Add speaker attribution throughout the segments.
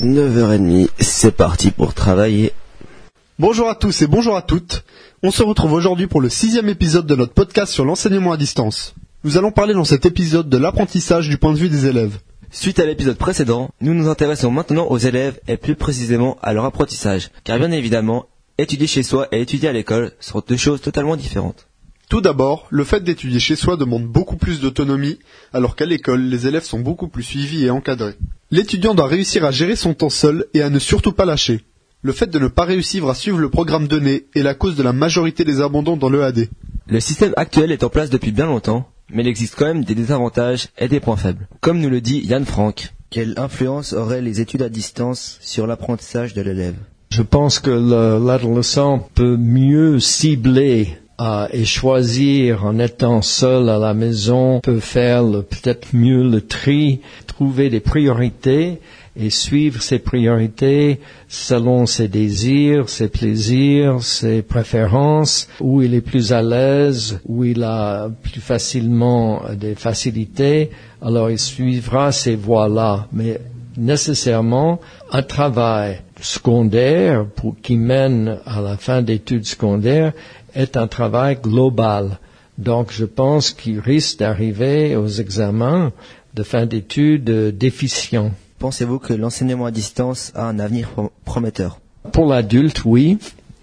Speaker 1: 9h30, c'est parti pour travailler.
Speaker 2: Bonjour à tous et bonjour à toutes. On se retrouve aujourd'hui pour le sixième épisode de notre podcast sur l'enseignement à distance. Nous allons parler dans cet épisode de l'apprentissage du point de vue des élèves.
Speaker 1: Suite à l'épisode précédent, nous nous intéressons maintenant aux élèves et plus précisément à leur apprentissage, car bien évidemment, étudier chez soi et étudier à l'école sont deux choses totalement différentes.
Speaker 2: Tout d'abord, le fait d'étudier chez soi demande beaucoup plus d'autonomie, alors qu'à l'école, les élèves sont beaucoup plus suivis et encadrés. L'étudiant doit réussir à gérer son temps seul et à ne surtout pas lâcher. Le fait de ne pas réussir à suivre le programme donné est la cause de la majorité des abandons dans l'EAD.
Speaker 1: Le système actuel est en place depuis bien longtemps, mais il existe quand même des désavantages et des points faibles. Comme nous le dit Yann Franck.
Speaker 3: Quelle influence auraient les études à distance sur l'apprentissage de l'élève?
Speaker 4: Je pense que le- l'adolescent peut mieux cibler euh, et choisir en étant seul à la maison, peut faire peut-être mieux le tri, trouver des priorités et suivre ses priorités selon ses désirs, ses plaisirs, ses préférences, où il est plus à l'aise, où il a plus facilement des facilités, alors il suivra ces voies-là. Mais nécessairement un travail secondaire pour, qui mène à la fin d'études secondaires est un travail global. Donc je pense qu'il risque d'arriver aux examens de fin d'études déficients.
Speaker 3: Pensez-vous que l'enseignement à distance a un avenir pro- prometteur?
Speaker 4: Pour l'adulte, oui.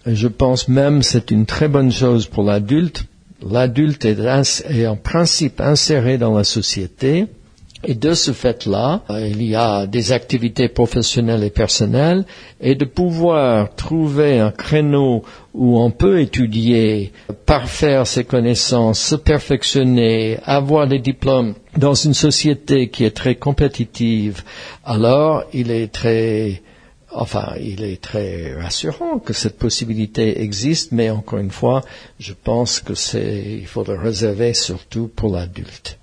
Speaker 4: Je pense même que c'est une très bonne chose pour l'adulte. L'adulte est en principe inséré dans la société. Et de ce fait-là, euh, il y a des activités professionnelles et personnelles et de pouvoir trouver un créneau où on peut étudier, parfaire ses connaissances, se perfectionner, avoir des diplômes dans une société qui est très compétitive, alors il est très Enfin, il est très rassurant que cette possibilité existe, mais encore une fois, je pense que c'est, il faut le réserver surtout pour l'adulte.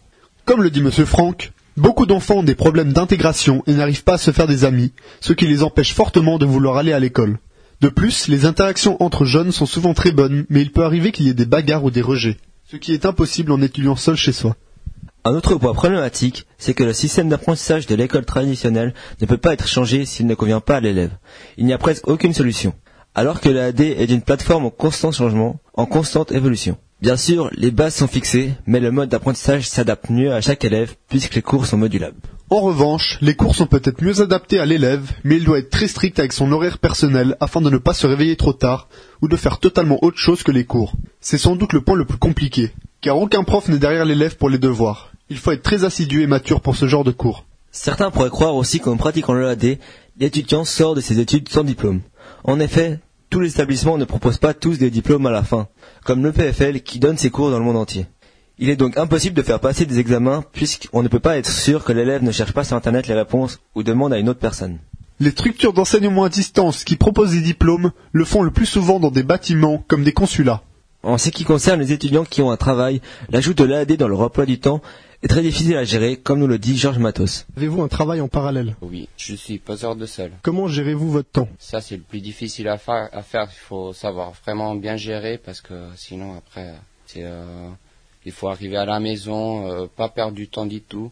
Speaker 2: Comme le dit Monsieur Franck, beaucoup d'enfants ont des problèmes d'intégration et n'arrivent pas à se faire des amis, ce qui les empêche fortement de vouloir aller à l'école. De plus, les interactions entre jeunes sont souvent très bonnes, mais il peut arriver qu'il y ait des bagarres ou des rejets, ce qui est impossible en étudiant seul chez soi.
Speaker 1: Un autre point problématique, c'est que le système d'apprentissage de l'école traditionnelle ne peut pas être changé s'il ne convient pas à l'élève. Il n'y a presque aucune solution. Alors que l'AD est une plateforme en constant changement, en constante évolution. Bien sûr, les bases sont fixées, mais le mode d'apprentissage s'adapte mieux à chaque élève puisque les cours sont modulables.
Speaker 2: En revanche, les cours sont peut-être mieux adaptés à l'élève, mais il doit être très strict avec son horaire personnel afin de ne pas se réveiller trop tard ou de faire totalement autre chose que les cours. C'est sans doute le point le plus compliqué, car aucun prof n'est derrière l'élève pour les devoirs. Il faut être très assidu et mature pour ce genre de cours.
Speaker 1: Certains pourraient croire aussi qu'en pratiquant l'EAD, l'étudiant sort de ses études sans diplôme. En effet, tous les établissements ne proposent pas tous des diplômes à la fin, comme le PFL qui donne ses cours dans le monde entier. Il est donc impossible de faire passer des examens puisqu'on ne peut pas être sûr que l'élève ne cherche pas sur Internet les réponses ou demande à une autre personne.
Speaker 2: Les structures d'enseignement à distance qui proposent des diplômes le font le plus souvent dans des bâtiments comme des consulats.
Speaker 1: En ce qui concerne les étudiants qui ont un travail, l'ajout de l'EAD dans leur emploi du temps est très difficile à gérer, comme nous le dit Georges Matos.
Speaker 2: Avez-vous un travail en parallèle?
Speaker 5: Oui, je suis poseur de sol.
Speaker 2: Comment gérez-vous votre temps?
Speaker 5: Ça, c'est le plus difficile à faire. À faire. Il faut savoir vraiment bien gérer parce que sinon, après, c'est, euh, il faut arriver à la maison, euh, pas perdre du temps du tout,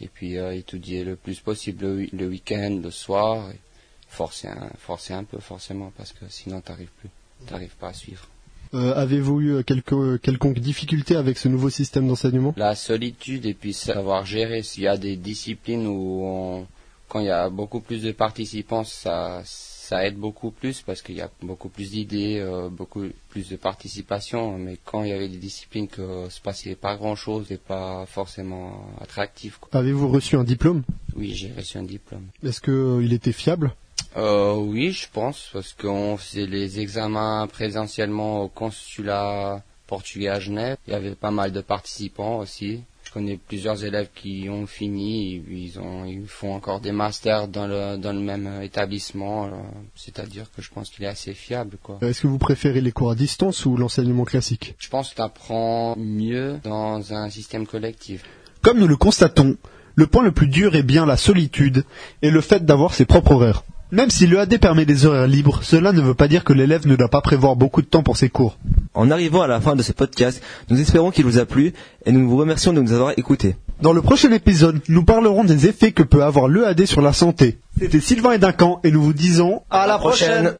Speaker 5: et puis euh, étudier le plus possible le, week-end, le soir, et forcer un, forcer un peu forcément parce que sinon, t'arrives plus, t'arrives pas à suivre.
Speaker 2: Euh, Avez-vous eu quelque, quelconque difficulté avec ce nouveau système d'enseignement?
Speaker 5: La solitude et puis savoir gérer. S'il y a des disciplines où on- quand il y a beaucoup plus de participants, ça, ça aide beaucoup plus parce qu'il y a beaucoup plus d'idées, euh, beaucoup plus de participation. Mais quand il y avait des disciplines que se passait pas grand chose et pas forcément attractif.
Speaker 2: Avez-vous reçu un diplôme?
Speaker 5: Oui, j'ai reçu un diplôme.
Speaker 2: Est-ce qu'il était fiable?
Speaker 5: Euh, oui, je pense, parce qu'on faisait les examens présentiellement au consulat portugais à Genève. Il y avait pas mal de participants aussi. Je connais plusieurs élèves qui ont fini, ils, ont, ils font encore des masters dans le, dans le même établissement. alors, C'est-à-dire que je pense qu'il est assez fiable, quoi.
Speaker 2: Est-ce que vous préférez les cours à distance ou l'enseignement classique?
Speaker 5: Je pense que tu apprends mieux dans un système collectif.
Speaker 2: Comme nous le constatons, le point le plus dur est bien la solitude et le fait d'avoir ses propres horaires. Même si l'EAD permet des horaires libres, cela ne veut pas dire que l'élève ne doit pas prévoir beaucoup de temps pour ses cours.
Speaker 1: En arrivant à la fin de ce podcast, nous espérons qu'il vous a plu et nous vous remercions de nous avoir écoutés.
Speaker 2: Dans le prochain épisode, nous parlerons des effets que peut avoir l'EAD sur la santé. C'était Sylvain et Duncan et nous vous disons
Speaker 1: À la prochaine